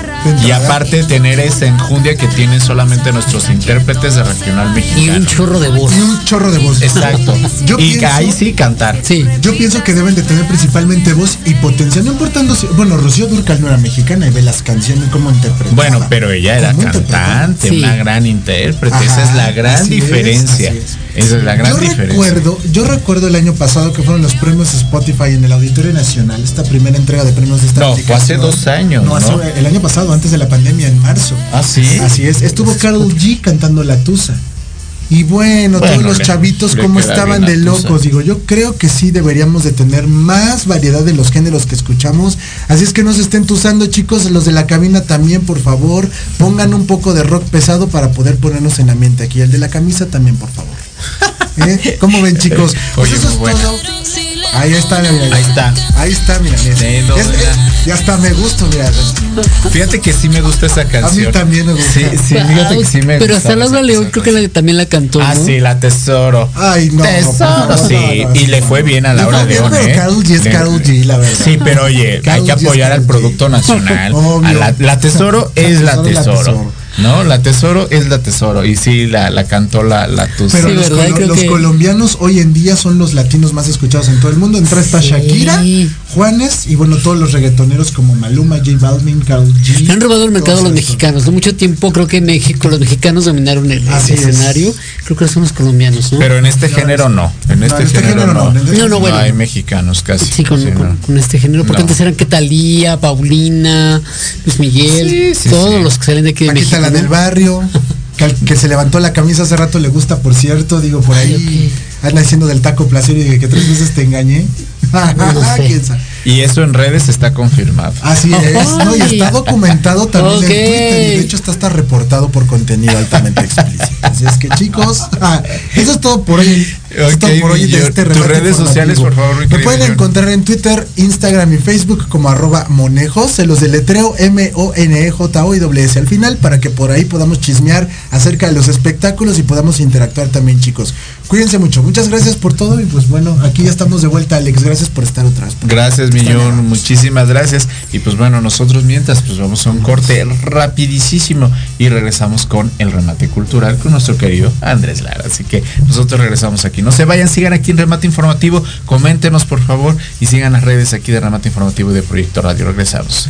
Y aparte tener esa enjundia que tienen solamente nuestros intérpretes de regional Y mexicano. un chorro de voz. Y un chorro de voz. Exacto. *laughs* Yo y pienso- ahí sí cantar. Sí. Yo pienso que deben de tener principalmente voz y potencia, no importando si, bueno, Rocío Durcal no era mexicana y ve las canciones como interpretaba. Bueno, pero ella era cantante, Sí. una gran intérprete. Ajá, Esa es la gran así es, diferencia. así es. Esa es la gran yo diferencia. recuerdo, yo recuerdo el año pasado que fueron los premios Spotify en el Auditorio Nacional, esta primera entrega de premios de esta No, fue hace dos años, No, hace- ¿no? el año pasado, antes de la pandemia, en marzo. Ah, sí. Así es, estuvo Carol G cantando La Tusa. Y bueno, Bueno, todos los le- chavitos como estaban de locos. Digo, yo creo que sí deberíamos de tener más variedad de los géneros que escuchamos. Así es que no se estén tusando, chicos. Los de la cabina también, por favor. Pongan un poco de rock pesado para poder ponernos en ambiente aquí. El de la camisa también, por favor. *laughs* ¿Eh? ¿Cómo ven, chicos? *laughs* Pues Oye, eso es todo. Ahí está, mira, mira. Ahí está. Ahí está, mira, mira. Es- ya está, me gusta, mira. Fíjate que sí me gusta esa canción. también me gusta. Sí, sí, fíjate que sí me Pero gusta hasta Laura esa- León creo que la- también la cantó. Ah, ¿no? sí, la tesoro. Ay, no. Tesoro, no, sí, y le fue bien a Laura León, pero ¿eh? G es Karol G, la verdad. Sí, pero oye, Karol hay que apoyar al producto nacional. *laughs* Obvio. A la, la tesoro La es la Tesoro ¿No? La tesoro es la tesoro. Y sí, la, la cantó la, la tusa. Pero Sí, los, ¿verdad? colo- Creo los que- colombianos hoy en día son los latinos más escuchados en todo el mundo. Entra esta. Shakira, Juanes y bueno, todos los reggaetoneros como Maluma, J Balvin, Karol G. Han robado el mercado los mexicanos. ¿no? Mucho tiempo creo que México, los mexicanos dominaron el, es. escenario. Creo que son los colombianos, ¿no? Pero en este género no. En este, en este género, género no, no. en este No, no, bueno. hay mexicanos casi. Sí, con, Sí, con- no. con este género. Porque No. antes eran que Talía, Paulina, Luis Miguel, Sí, sí, todos sí. los que salen de aquí de México. la ¿no? del barrio, que, se levantó la camisa hace rato le gusta, por cierto. Digo, por ahí anda diciendo del taco placer y que tres veces te engañé. *laughs* Y eso en redes está confirmado. Así es, *laughs* ¿no? Y está documentado también en Twitter. Y de hecho está hasta reportado por contenido altamente explícito. Así es que chicos, ah, *laughs* eso es todo por hoy. Es todo por hoy de este Tus redes sociales, por favor, Me pueden Millón. encontrar en Twitter, Instagram y Facebook como arroba monejos. Se los deletreo M-O-N-E-J-O y doble S al final para que por ahí podamos chismear acerca de los espectáculos y podamos interactuar también, chicos. Cuídense mucho. Muchas gracias por todo y pues bueno, aquí ya estamos de vuelta, Alex. Gracias por estar otra vez. Gracias, Millón. Muchísimas gracias. Y pues bueno, nosotros mientras pues vamos a un corte rapidísimo y regresamos con el remate cultural con nuestro querido Andrés Lara. Así que nosotros regresamos aquí. No se vayan, sigan aquí en Remate Informativo, coméntenos por favor y sigan las redes aquí de Remate Informativo y de Proyecto Radio. Regresamos.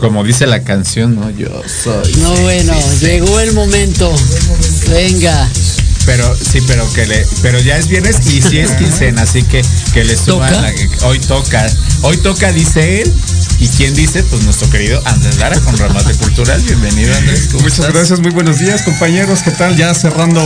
Como dice la canción, ¿no? Yo soy. No, bueno, llegó el momento. Venga. Pero sí, pero que le, pero ya es viernes y sí es quincena, así que que le suban. ¿Toca? la- hoy toca, hoy toca, dice él. ¿Y quién dice? Pues nuestro querido Andrés Lara con Remate Cultural. Bienvenido, Andrés. ¿cómo Muchas estás? gracias, muy buenos días compañeros, ¿qué tal? Ya cerrando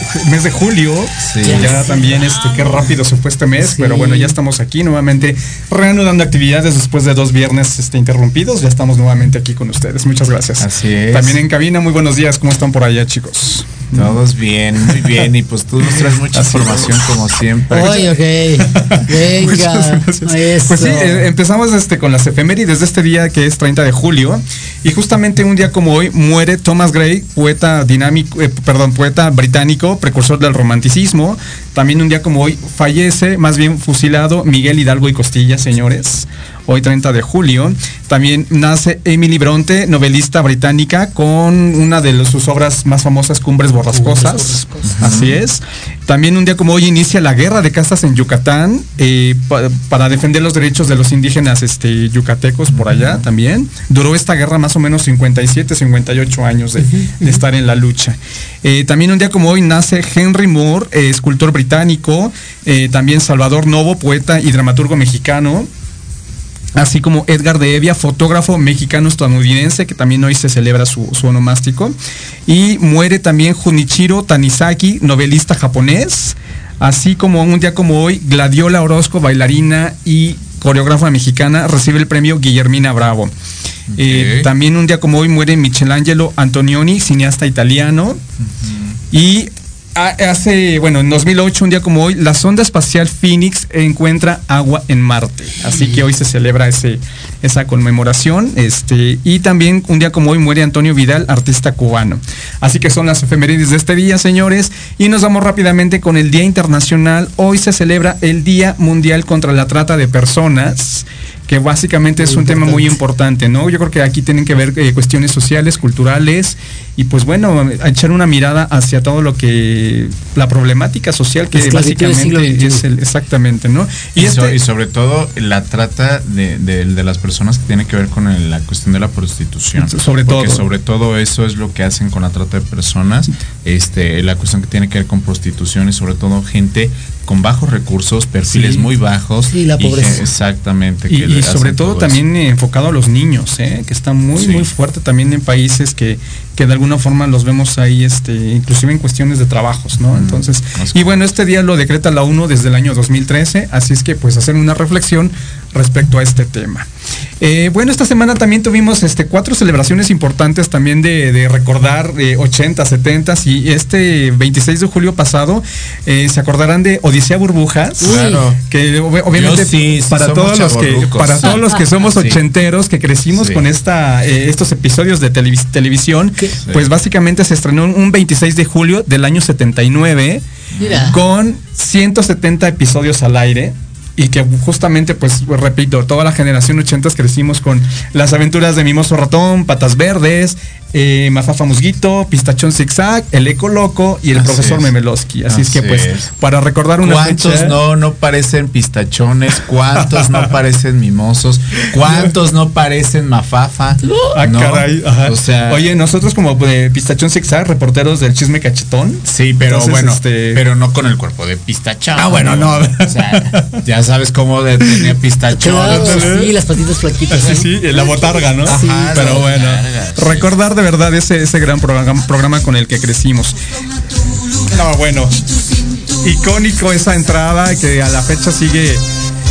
*laughs* mes de julio, Sí. ya también este, qué rápido se fue este mes, Sí. pero bueno, ya estamos aquí nuevamente reanudando actividades después de dos viernes este, interrumpidos, ya estamos nuevamente aquí con ustedes, muchas gracias. Así es. También en cabina, muy buenos días, ¿cómo están por allá chicos? Todos bien, muy bien. Y pues tú nos traes mucha información como siempre. Oye, ok. *laughs* Venga. Pues sí, eh, empezamos este, con las efemérides de este día que es 30 de julio. Y justamente un día como hoy muere Thomas Gray, poeta dinámico, eh, perdón, poeta británico, precursor del romanticismo. También un día como hoy fallece, más bien fusilado, Miguel Hidalgo y Costilla, señores. Hoy 30 de julio. También nace Emily Bronte, novelista británica, con una de los- sus obras más famosas, Cumbres Borrascosas. Así es. También un día como hoy inicia la guerra de castas en Yucatán eh, pa- para defender los derechos de los indígenas este, yucatecos por allá también. Duró esta guerra más o menos 57, 58 años de, de estar en la lucha. Eh, también un día como hoy nace Henry Moore, eh, escultor británico, eh, también Salvador Novo, poeta y dramaturgo mexicano así como Edgar de Evia, fotógrafo mexicano-estadounidense, que también hoy se celebra su, su onomástico. Y muere también Junichiro Tanizaki, novelista japonés, así como un día como hoy, Gladiola Orozco, bailarina y coreógrafa mexicana, recibe el premio Guillermina Bravo. Eh, también un día como hoy muere Michelangelo Antonioni, cineasta italiano. Y hace, bueno, en 2008, un día como hoy, la sonda espacial Phoenix encuentra agua en Marte. Así que hoy se celebra ese, esa conmemoración. Este, y también un día como hoy muere Antonio Vidal, artista cubano. Así que son las efemérides de este día, señores. Y nos vamos rápidamente con el Día Internacional. Hoy se celebra el Día Mundial contra la Trata de Personas que básicamente es un tema muy importante, ¿no? Yo creo que aquí tienen que ver eh, cuestiones sociales, culturales y pues bueno, a echar una mirada hacia todo lo que la problemática social que básicamente es el exactamente, ¿no? Y, Y, so- este y sobre todo la trata de, de- de las personas que tiene que ver con el- la cuestión de la prostitución. Sobre Porque todo. sobre todo eso es lo que hacen con la trata de personas. Este, la cuestión que tiene que ver con prostitución y sobre todo gente con bajos recursos, perfiles Sí. muy bajos. Sí, la y pobreza. exactamente. y, que y sobre todo también eh, enfocado a los niños, ¿eh? que está muy Sí. muy fuerte también en países que, que de alguna forma los vemos ahí, este, inclusive en cuestiones de trabajos, ¿no? Entonces, es y bueno, este día lo decreta la ONU desde el año 2013, así es que pues hacer una reflexión respecto a este tema. Eh, bueno, esta semana también tuvimos este, cuatro celebraciones importantes también de, de recordar eh, 80, 70 y este 26 de julio pasado eh, se acordarán de Odisea Burbujas. Uy. Claro. Que ob- obviamente Yo sí, sí para todos los que para todos los que somos Sí. ochenteros que crecimos Sí. con esta eh, estos episodios de televis- televisión, ¿Qué? pues básicamente se estrenó un 26 de julio del año 79 Mira. con 170 episodios al aire. Y que justamente, pues, repito, toda la generación 80 crecimos con las aventuras de Mimoso Ratón, Patas Verdes, eh, Mafafa Musguito, Pistachón Zigzag, El Eco Loco y el Así profesor es. Memelowski. Así, es que, pues, es. para recordar una ¿Cuántos fecha- no no parecen pistachones? ¿Cuántos no parecen mimosos? ¿Cuántos no parecen mafafa? *laughs* Ah, ¿No? caray. ajá. O sea, Oye, nosotros como de Pistachón Zigzag, reporteros del chisme cachetón. sí, pero entonces, bueno, este- pero no con el cuerpo de pistachón. Ah, bueno, no. O sea, ya sabes cómo de- tenía *laughs* pistachón. Claro, sí, las patitas flaquitas. Sí, ¿eh? sí, la botarga, ¿no? Sí, pero bueno, botarga, sí. recordar de verdad ese, ese gran programa, programa con el que crecimos. No, bueno, icónico esa entrada que a la fecha sigue.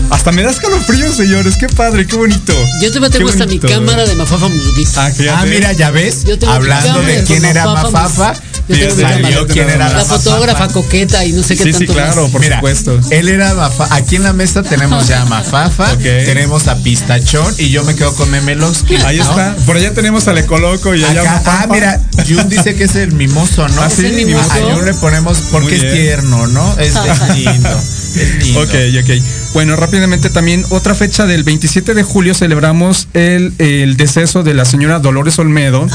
Hasta me da escalofrío, señores. Qué padre, qué bonito. Yo te tengo hasta mi cámara de Mafafa Musguito. Ah. Ah, mira, ya ves. Yo tengo mi Hablando de quién era Mafafa, Mafafa, Yo tengo salió quién era La fotógrafa coqueta y no sé qué Sí, sí, tanto más. claro, por Mira, supuesto. Él era Mafafa. Aquí en la mesa tenemos ya a Mafafa, tenemos a Pistachón y yo me quedo con Memelowski. Ahí ¿no? está. Por allá tenemos al Ecoloco y allá. Acá, Mafafa. ah, mira, Jun dice que es el mimoso, ¿no? Ah, sí, ¿Es el mimoso? A Jun le ponemos porque es tierno, ¿no? Es *laughs* lindo. Ok, ok. Bueno, rápidamente también otra fecha del 27 de julio celebramos el, el deceso de la señora Dolores Olmedo,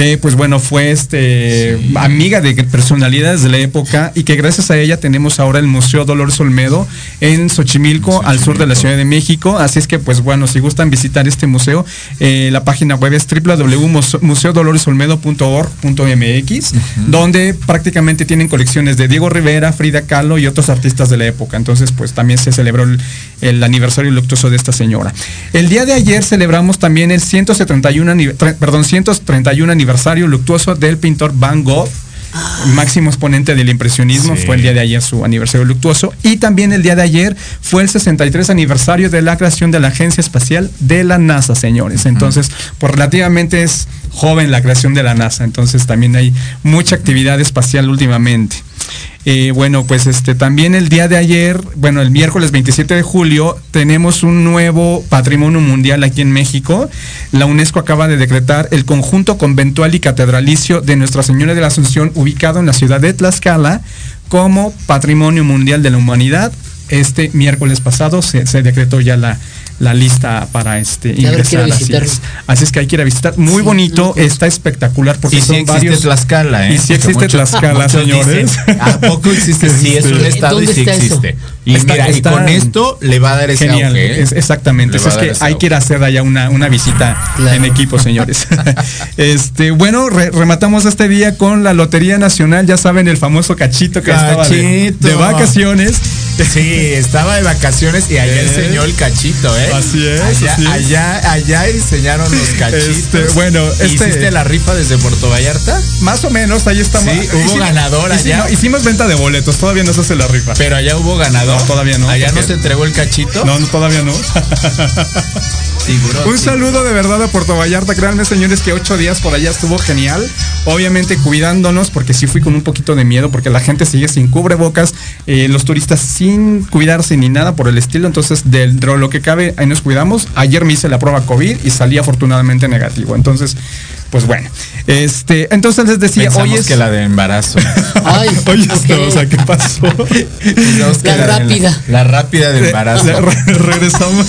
que pues bueno, fue este amiga de personalidades de la época y que gracias a ella tenemos ahora el Museo Dolores Olmedo en Xochimilco, al sur de la Ciudad de México. Así es que pues bueno, si gustan visitar este museo, eh, la página web es www.museodoloresolmedo.org.mx, donde prácticamente tienen colecciones de Diego Rivera, Frida Kahlo y otros artistas de la época. Entonces pues también se celebró el, el aniversario luctuoso de esta señora. El día de ayer celebramos también el 171, anive- tre- perdón, 131 aniversario luctuoso del pintor Van Gogh. Máximo exponente del impresionismo Sí. fue el día de ayer su aniversario luctuoso y también el día de ayer fue el 63 aniversario de la creación de la Agencia Espacial de la NASA, señores. Entonces, pues relativamente es joven la creación de la NASA, entonces también hay mucha actividad espacial últimamente. Eh, bueno, pues este también el día de ayer, bueno, el miércoles 27 de julio, tenemos un nuevo patrimonio mundial aquí en México. La UNESCO acaba de decretar el conjunto conventual y catedralicio de Nuestra Señora de la Asunción, ubicado en la ciudad de Tlaxcala, como patrimonio mundial de la humanidad. Este miércoles pasado se, se decretó ya la, la lista para este Ya ingresar. Así es. Así es que hay que ir a visitar. Muy bonito, está espectacular porque Y sí son existe varios. Tlaxcala, ¿eh? Y sí Porque existe Tlaxcala, señores. dicen, ¿A poco existe? *laughs* Sí, es un estado y ¿Dónde sí eso? Existe. Y Está- mira, y está- con esto le va a dar ese Genial, auge, ¿eh? es- exactamente. Le Es, que hay auge. que ir a hacer allá una, una visita Claro. en equipo, señores. *laughs* este, bueno, re- rematamos este día con la Lotería Nacional, ya saben, el famoso cachito que estaba de, Cachito. de vacaciones. Sí, estaba de vacaciones y allá *laughs* enseñó el cachito, ¿eh? Así es, Allá, así es. allá, allá enseñaron los cachitos. Este, bueno, este- ¿Hiciste la rifa desde Puerto Vallarta? Más o menos, ahí estamos. Sí, hubo ganador allá. Hicimos, hicimos venta de boletos, todavía no se hace la rifa. Pero allá hubo ganador. Todavía no, Allá no se entregó el cachito. No, no, todavía no. *laughs* Un saludo de verdad a Puerto Vallarta. Créanme, señores, que ocho días por allá estuvo genial. Obviamente cuidándonos, porque sí fui con un poquito de miedo, porque la gente sigue sin cubrebocas, eh, los turistas sin cuidarse ni nada por el estilo. Entonces, de, de lo que cabe, ahí nos cuidamos. Ayer me hice la prueba COVID y salí afortunadamente negativo. Entonces, pues bueno. Este, entonces les decía, Pensamos hoy es. que la de embarazo. Ay, *laughs* Oye, ok. esto, o sea, ¿qué pasó? La de- rápida. La, rápida de embarazo. Re- re- regresamos,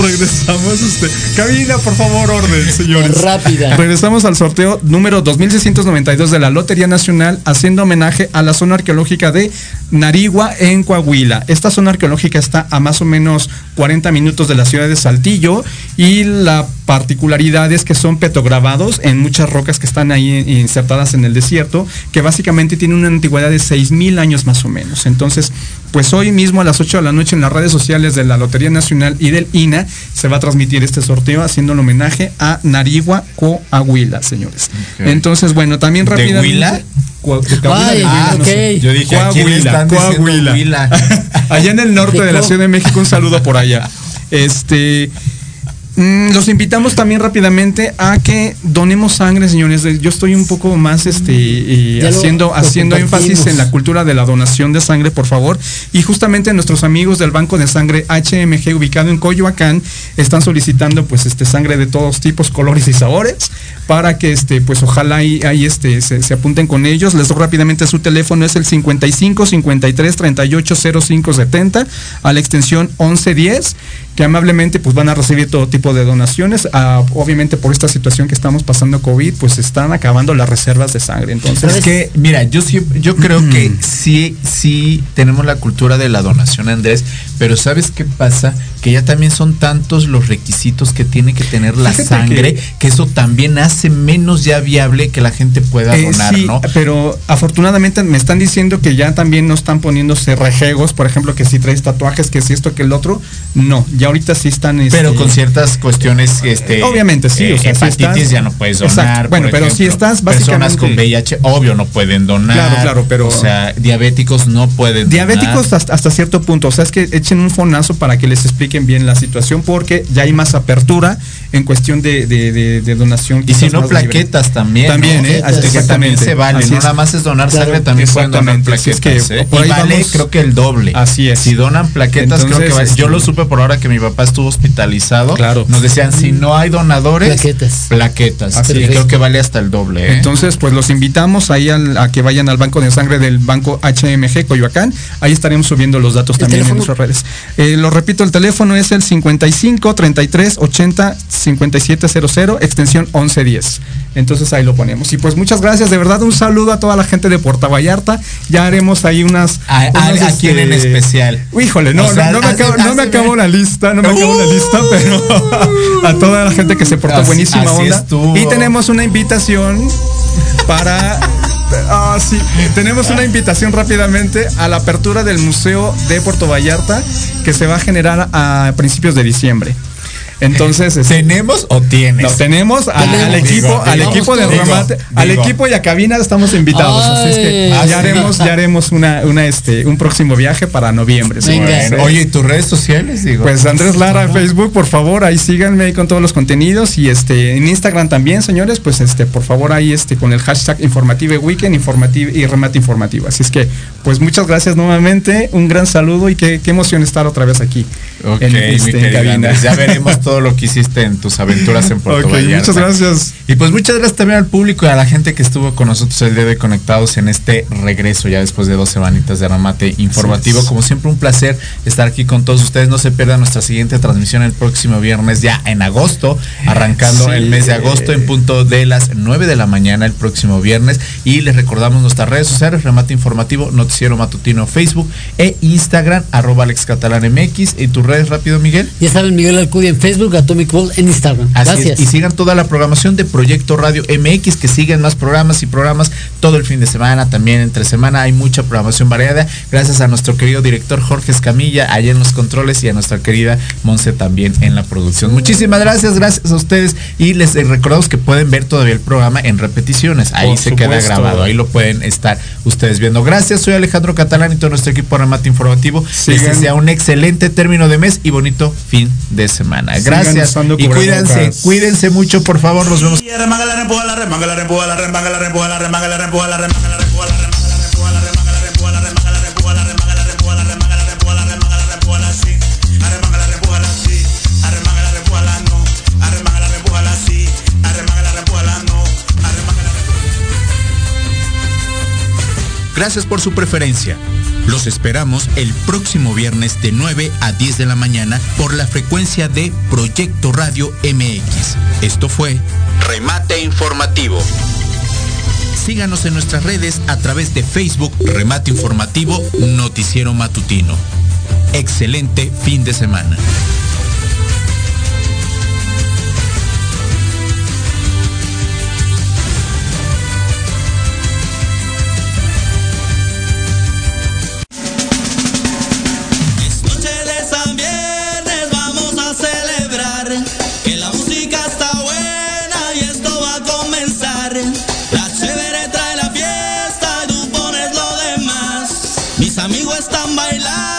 regresamos, este, cabina, por favor, orden, señores. Rápida. Regresamos al sorteo número 2692 de la Lotería Nacional, haciendo homenaje a la zona arqueológica de Narigua en Coahuila. Esta zona arqueológica está a más o menos 40 minutos de la ciudad de Saltillo y la particularidad es que son petrograbados en muchas rocas que están ahí insertadas en el desierto, que básicamente tienen una antigüedad de 6000 años más o menos. Entonces, pues hoy mismo a las 8 de la noche en las redes sociales de la Lotería Nacional y del INA se va a transmitir este sorteo haciendo el homenaje a Narigua Coahuila, señores. Entonces, bueno, también ¿De rápidamente. De Coahuila, Ay, ah, no. Yo dije. *laughs* Allá en el norte De la Ciudad de México, un saludo por allá. Este. Mm, Los invitamos también rápidamente a que donemos sangre, señores. Yo estoy un poco más este, eh, lo- haciendo, lo haciendo énfasis en la cultura de la donación de sangre, por favor. Y justamente nuestros amigos del Banco de Sangre HMG, ubicado en Coyoacán, están solicitando pues este sangre de todos tipos, colores y sabores, para que este, pues ojalá ahí, ahí, este, se, se apunten con ellos. Les doy rápidamente su teléfono, es el 55 53 38 05 70 a la extensión 1110 que amablemente pues van a recibir todo tipo de donaciones. Ah, obviamente por esta situación que estamos pasando COVID, pues están acabando las reservas de sangre. Entonces, Es que, mira, yo siempre, yo creo que sí, sí tenemos la cultura de la donación, Andrés, pero ¿sabes qué pasa? Que ya también son tantos los requisitos que tiene que tener la Fíjate sangre, que- que, eso también hace menos ya viable que la gente pueda Eh, donar, sí, ¿no? pero afortunadamente me están diciendo que ya también no están poniéndose rejegos, por ejemplo, que si traes tatuajes, que si esto, que el otro. No, ya ahorita sí están. Pero este, con ciertas cuestiones, este, Obviamente, sí, eh, o sea, si hepatitis estás- ya no puedes Exacto. donar. Bueno, pero si estás personas básicamente- con VIH, obvio no pueden donar. Claro, claro, pero- o sea, diabéticos no pueden. Diabéticos donar. hasta, hasta cierto punto, o sea, es que echen un fonazo para que les expliquen bien la situación porque ya hay más apertura en cuestión de, de- de- de donación. Y si no libre. plaquetas también. También, ¿no? ¿eh? También Exactamente. se vale. Así no es. nada más es donar Claro, sangre, también pueden donar plaquetas. es que ¿eh? Y vale, vamos- creo que el doble. Así es. Si donan plaquetas, creo Entonces, que vale. Yo este- lo supe por ahora que mi mi papá estuvo hospitalizado, Claro. nos decían si no hay donadores, Plaquetas. plaquetas. Así es. creo que vale hasta el doble. ¿eh? Entonces, pues los invitamos ahí al- a que vayan al banco de sangre del banco HMG Coyoacán. Ahí estaremos subiendo los datos ¿El también en nuestras redes. Eh, lo repito, el teléfono es el 55 33 80 5700, extensión 1110. Entonces ahí lo ponemos. Y pues muchas gracias, de verdad un saludo a toda la gente de Puerto Vallarta. Ya haremos ahí unas... A, a- unas, a quién en este, especial. Híjole, no, O sea, no, no me, acabo, no me acabo la lista, no me acabo la lista, pero *laughs* a toda la gente que se portó Así- buenísima así onda. estuvo. Y tenemos una invitación para... *laughs* Ah, sí, tenemos una invitación rápidamente a la apertura del Museo de Puerto Vallarta que se va a generar a principios de diciembre. Entonces, este, ¿Tenemos o tienes? no, tenemos al equipo, Digo, al equipo de digo, remate, al equipo y a cabina estamos invitados. Así es que ya haremos, ya haremos una, una este, un próximo viaje para noviembre. ¿eh? Oye, ¿y tus redes sociales? Digo. Pues Andrés Lara en Facebook, por favor, ahí síganme ahí con todos los contenidos y este en Instagram también, señores, pues este por favor ahí este con el hashtag informative weekend informative y remate informativo. Así es que pues muchas gracias nuevamente, un gran saludo y qué, qué emoción estar otra vez aquí Ok, en, mi este, en querido cabina. Andrés, ya veremos *laughs* todo lo que hiciste en tus aventuras en Puerto Ok, Vallarta. muchas gracias. Y pues muchas gracias también al público y a la gente que estuvo con nosotros el día de conectados en este regreso ya después de dos semanitas de remate informativo. Como siempre un placer estar aquí con todos ustedes. No se pierdan nuestra siguiente transmisión el próximo viernes ya en agosto, arrancando Sí. el mes de agosto en punto de las 9 de la mañana el próximo viernes. Y les recordamos nuestras redes sociales, remate informativo, noticiero matutino Facebook e Instagram, arroba Alex Catalán MX. ¿Y tus redes rápido, Miguel? Ya saben, Miguel Alcudia en Facebook, Atomic Ball en Instagram. Así es, Gracias. Y sigan toda la programación de Proyecto Radio MX, que siguen más programas y programas todo el fin de semana, también entre semana hay mucha programación variada. Gracias a nuestro querido director Jorge Escamilla, allá en los controles, y a nuestra querida Monse también en la producción. Muchísimas gracias, gracias a ustedes. Y les recordamos que pueden ver todavía el programa en repeticiones. Ahí Por se queda grabado, ahí lo pueden estar ustedes viendo. Gracias, soy Alejandro Catalán y todo nuestro equipo de remate informativo. Les desea un excelente término de mes y bonito fin de semana. Gracias. Y cuídense, cuídense mucho, por favor. Nos vemos. Gracias por su preferencia. Los esperamos el próximo viernes de 9 a 10 de la mañana por la frecuencia de Proyecto Radio MX. Esto fue Remate Informativo. Síganos en nuestras redes a través de Facebook Remate Informativo Noticiero Matutino. Excelente fin de semana. bailar.